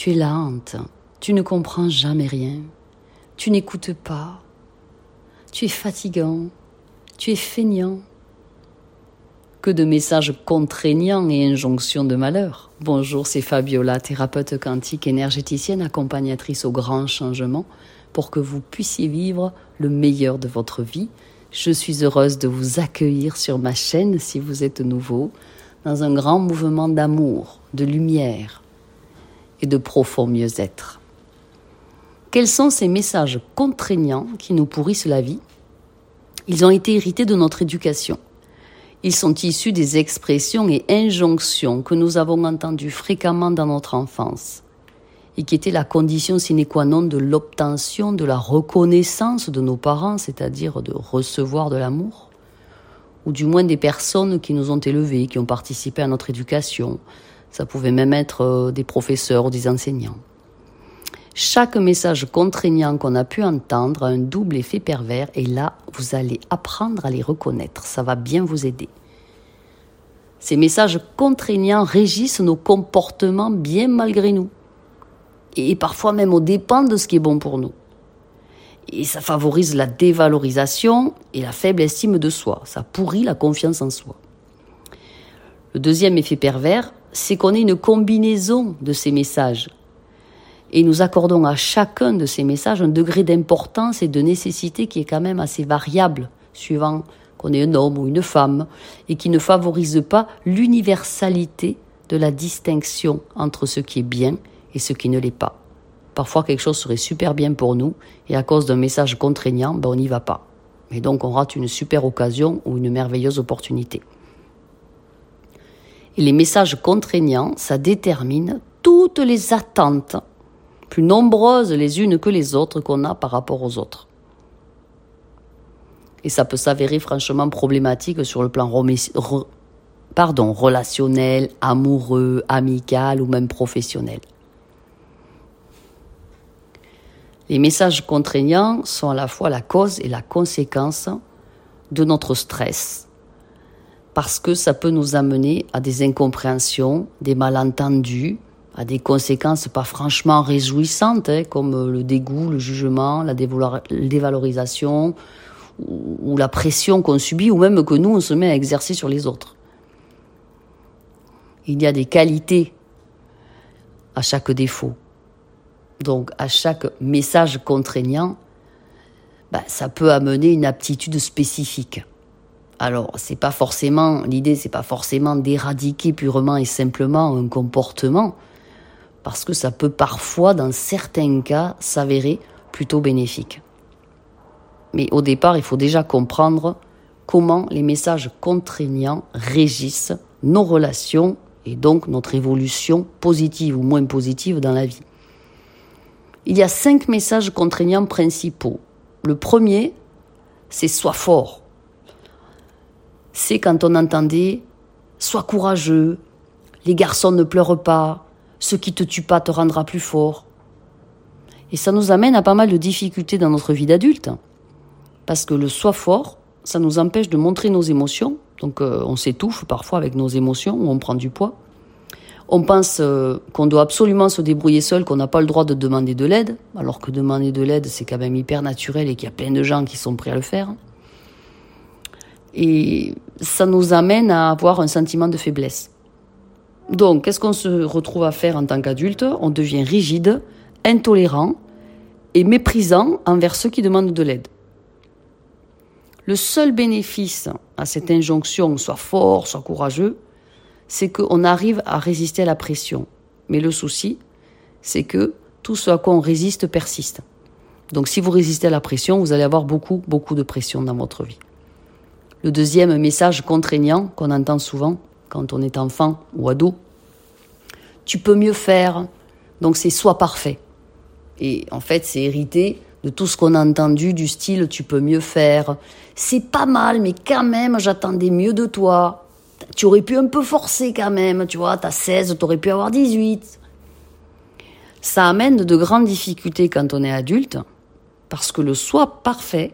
Tu es lente, tu ne comprends jamais rien, tu n'écoutes pas, tu es fatigant, tu es feignant. Que de messages contraignants et injonctions de malheur. Bonjour, c'est Fabiola, thérapeute quantique énergéticienne accompagnatrice au grand changement pour que vous puissiez vivre le meilleur de votre vie. Je suis heureuse de vous accueillir sur ma chaîne si vous êtes nouveau, dans un grand mouvement d'amour, de lumière et de profond mieux-être. Quels sont ces messages contraignants qui nous pourrissent la vie? Ils ont été hérités de notre éducation. Ils sont issus des expressions et injonctions que nous avons entendues fréquemment dans notre enfance et qui étaient la condition sine qua non de l'obtention de la reconnaissance de nos parents, c'est-à-dire de recevoir de l'amour, ou du moins des personnes qui nous ont élevés, qui ont participé à notre éducation. Ça pouvait même être euh, des professeurs ou des enseignants. Chaque message contraignant qu'on a pu entendre a un double effet pervers et là, vous allez apprendre à les reconnaître. Ça va bien vous aider. Ces messages contraignants régissent nos comportements bien malgré nous. Et parfois même au dépend de ce qui est bon pour nous. Et ça favorise la dévalorisation et la faible estime de soi. Ça pourrit la confiance en soi. Le deuxième effet pervers, c'est qu'on est une combinaison de ces messages et nous accordons à chacun de ces messages un degré d'importance et de nécessité qui est quand même assez variable, suivant qu'on est un homme ou une femme, et qui ne favorise pas l'universalité de la distinction entre ce qui est bien et ce qui ne l'est pas. Parfois quelque chose serait super bien pour nous, et à cause d'un message contraignant, ben on n'y va pas. Et donc on rate une super occasion ou une merveilleuse opportunité. Les messages contraignants, ça détermine toutes les attentes plus nombreuses les unes que les autres qu'on a par rapport aux autres. Et ça peut s'avérer franchement problématique sur le plan pardon, relationnel, amoureux, amical ou même professionnel. Les messages contraignants sont à la fois la cause et la conséquence de notre stress, parce que ça peut nous amener à des incompréhensions, des malentendus, a des conséquences pas franchement réjouissantes, hein, comme le dégoût, le jugement, la dévalorisation, ou, la pression qu'on subit, ou même que nous, on se met à exercer sur les autres. Il y a des qualités à chaque défaut. Donc, à chaque message contraignant, bah, ça peut amener une aptitude spécifique. Alors, c'est pas forcément, l'idée, c'est pas forcément d'éradiquer purement et simplement un comportement, parce que ça peut parfois, dans certains cas, s'avérer plutôt bénéfique. Mais au départ, il faut déjà comprendre comment les messages contraignants régissent nos relations et donc notre évolution positive ou moins positive dans la vie. Il y a cinq messages contraignants principaux. Le premier, c'est sois fort. C'est quand on entendait sois courageux, les garçons ne pleurent pas, ce qui te tue pas te rendra plus fort. Et ça nous amène à pas mal de difficultés dans notre vie d'adulte. Parce que le soi fort, ça nous empêche de montrer nos émotions. Donc euh, on s'étouffe parfois avec nos émotions ou on prend du poids. On pense euh, qu'on doit absolument se débrouiller seul, qu'on n'a pas le droit de demander de l'aide, alors que demander de l'aide, c'est quand même hyper naturel et qu'il y a plein de gens qui sont prêts à le faire. Et ça nous amène à avoir un sentiment de faiblesse. Donc, qu'est-ce qu'on se retrouve à faire en tant qu'adulte? On devient rigide, intolérant et méprisant envers ceux qui demandent de l'aide. Le seul bénéfice à cette injonction, soit fort, soit courageux, c'est qu'on arrive à résister à la pression. Mais le souci, c'est que tout ce à quoi on résiste persiste. Donc si vous résistez à la pression, vous allez avoir beaucoup, beaucoup de pression dans votre vie. Le deuxième message contraignant qu'on entend souvent, quand on est enfant ou ado. Tu peux mieux faire, donc c'est soit parfait. Et en fait, c'est hérité de tout ce qu'on a entendu du style tu peux mieux faire. C'est pas mal, mais quand même, j'attendais mieux de toi. Tu aurais pu un peu forcer quand même, tu vois, t'as 16, t'aurais pu avoir 18. Ça amène de grandes difficultés quand on est adulte, parce que le soi parfait,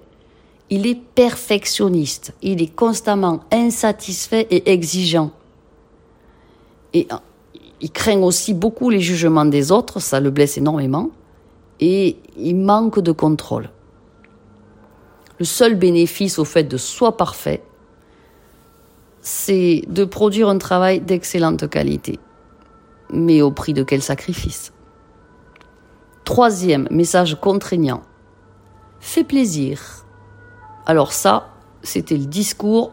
il est perfectionniste, il est constamment insatisfait et exigeant. Et il craint aussi beaucoup les jugements des autres, ça le blesse énormément, et il manque de contrôle. Le seul bénéfice au fait de soi parfait, c'est de produire un travail d'excellente qualité. Mais au prix de quel sacrifice Troisième message contraignant. Fais plaisir. Alors ça, c'était le discours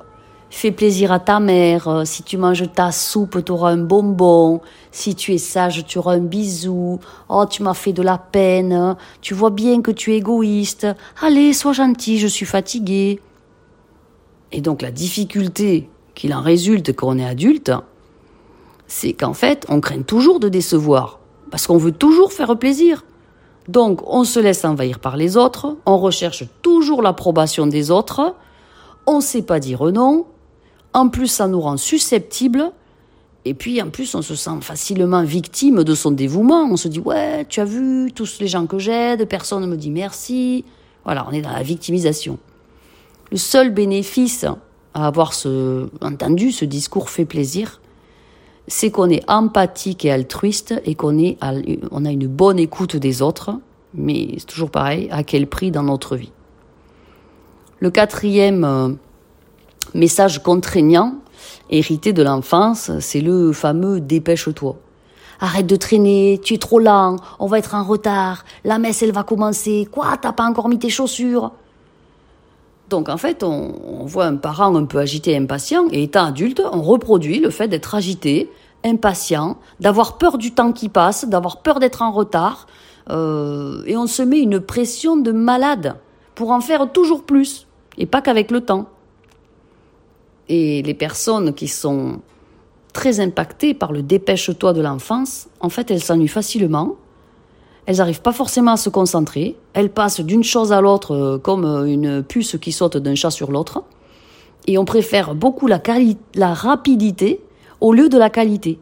Fais plaisir à ta mère. Si tu manges ta soupe, tu auras un bonbon. Si tu es sage, tu auras un bisou. Oh, tu m'as fait de la peine. Tu vois bien que tu es égoïste. Allez, sois gentil, je suis fatigué. Et donc la difficulté qu'il en résulte quand on est adulte, c'est qu'en fait, on craint toujours de décevoir. Parce qu'on veut toujours faire plaisir. Donc, on se laisse envahir par les autres, on recherche toujours l'approbation des autres, on ne sait pas dire non, en plus, ça nous rend susceptibles. Et puis, en plus, on se sent facilement victime de son dévouement. On se dit, ouais, tu as vu tous les gens que j'aide, personne ne me dit merci. Voilà, on est dans la victimisation. Le seul bénéfice à avoir ce, entendu ce discours fait plaisir, c'est qu'on est empathique et altruiste et qu'on est, on a une bonne écoute des autres. Mais c'est toujours pareil, à quel prix dans notre vie. Le quatrième euh, message contraignant hérité de l'enfance, c'est le fameux dépêche-toi. Arrête de traîner, tu es trop lent, on va être en retard, la messe elle va commencer, quoi, t'as pas encore mis tes chaussures? Donc en fait, on, voit un parent un peu agité impatient, et étant adulte, on reproduit le fait d'être agité, impatient, d'avoir peur du temps qui passe, d'avoir peur d'être en retard, euh, et on se met une pression de malade pour en faire toujours plus, et pas qu'avec le temps. Et les personnes qui sont très impactées par le dépêche-toi de l'enfance, en fait, elles s'ennuient facilement. Elles n'arrivent pas forcément à se concentrer. Elles passent d'une chose à l'autre euh, comme une puce qui saute d'un chat sur l'autre. Et on préfère beaucoup la, la rapidité au lieu de la qualité.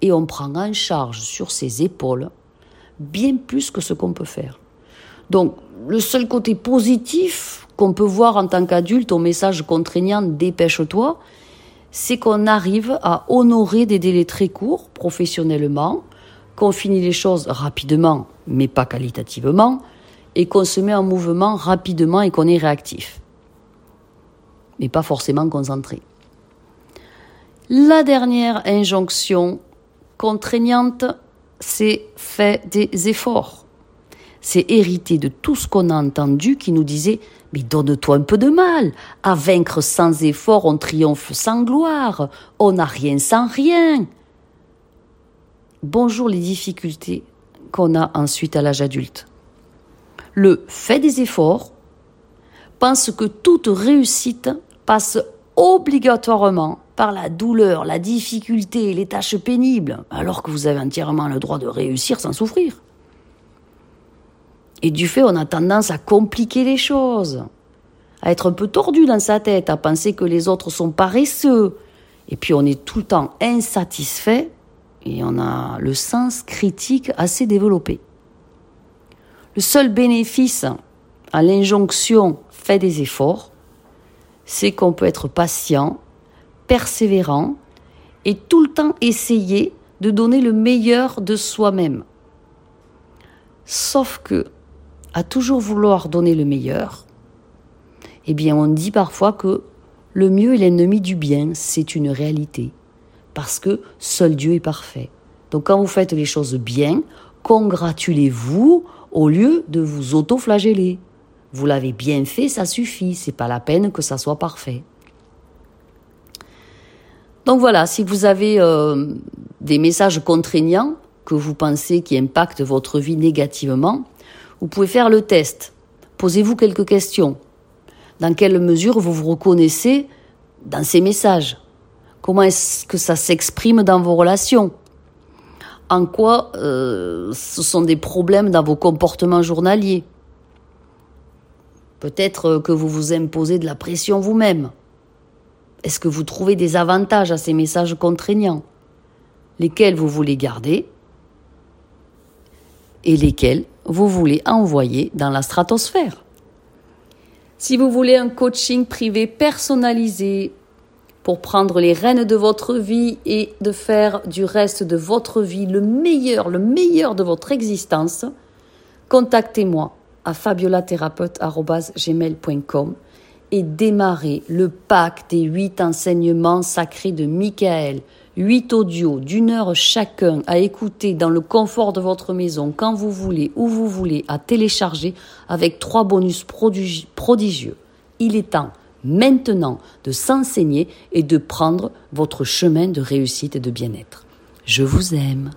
Et on prend en charge sur ses épaules bien plus que ce qu'on peut faire. Donc, le seul côté positif qu'on peut voir en tant qu'adulte au message contraignant dépêche-toi, c'est qu'on arrive à honorer des délais très courts professionnellement, qu'on finit les choses rapidement, mais pas qualitativement, et qu'on se met en mouvement rapidement et qu'on est réactif, mais pas forcément concentré. La dernière injonction contraignante, c'est fait des efforts. C'est hérité de tout ce qu'on a entendu qui nous disait mais donne-toi un peu de mal. À vaincre sans effort, on triomphe sans gloire. On n'a rien sans rien. Bonjour les difficultés qu'on a ensuite à l'âge adulte. Le fait des efforts pense que toute réussite passe obligatoirement par la douleur, la difficulté, les tâches pénibles, alors que vous avez entièrement le droit de réussir sans souffrir. Et du fait, on a tendance à compliquer les choses, à être un peu tordu dans sa tête, à penser que les autres sont paresseux. Et puis on est tout le temps insatisfait et on a le sens critique assez développé. Le seul bénéfice à l'injonction fait des efforts, c'est qu'on peut être patient, persévérant et tout le temps essayer de donner le meilleur de soi-même. Sauf que à toujours vouloir donner le meilleur, eh bien on dit parfois que le mieux est l'ennemi du bien, c'est une réalité, parce que seul Dieu est parfait. Donc quand vous faites les choses bien, congratulez-vous au lieu de vous auto-flageller. Vous l'avez bien fait, ça suffit, c'est pas la peine que ça soit parfait. Donc voilà, si vous avez euh, des messages contraignants que vous pensez qui impactent votre vie négativement, vous pouvez faire le test. Posez-vous quelques questions. Dans quelle mesure vous vous reconnaissez dans ces messages? Comment est-ce que ça s'exprime dans vos relations? En quoi euh, ce sont des problèmes dans vos comportements journaliers? Peut-être que vous vous imposez de la pression vous-même. Est-ce que vous trouvez des avantages à ces messages contraignants? Lesquels vous voulez garder? Et lesquels vous voulez envoyer dans la stratosphère? Si vous voulez un coaching privé personnalisé pour prendre les rênes de votre vie et de faire du reste de votre vie le meilleur, le meilleur de votre existence, contactez-moi à fabiolathérapeute.gmail.com et démarrez le pack des huit enseignements sacrés de Michael, huit audios d'une heure chacun à écouter dans le confort de votre maison quand vous voulez, où vous voulez, à télécharger avec trois bonus prodigieux. Il est temps maintenant de s'enseigner et de prendre votre chemin de réussite et de bien-être. Je vous aime.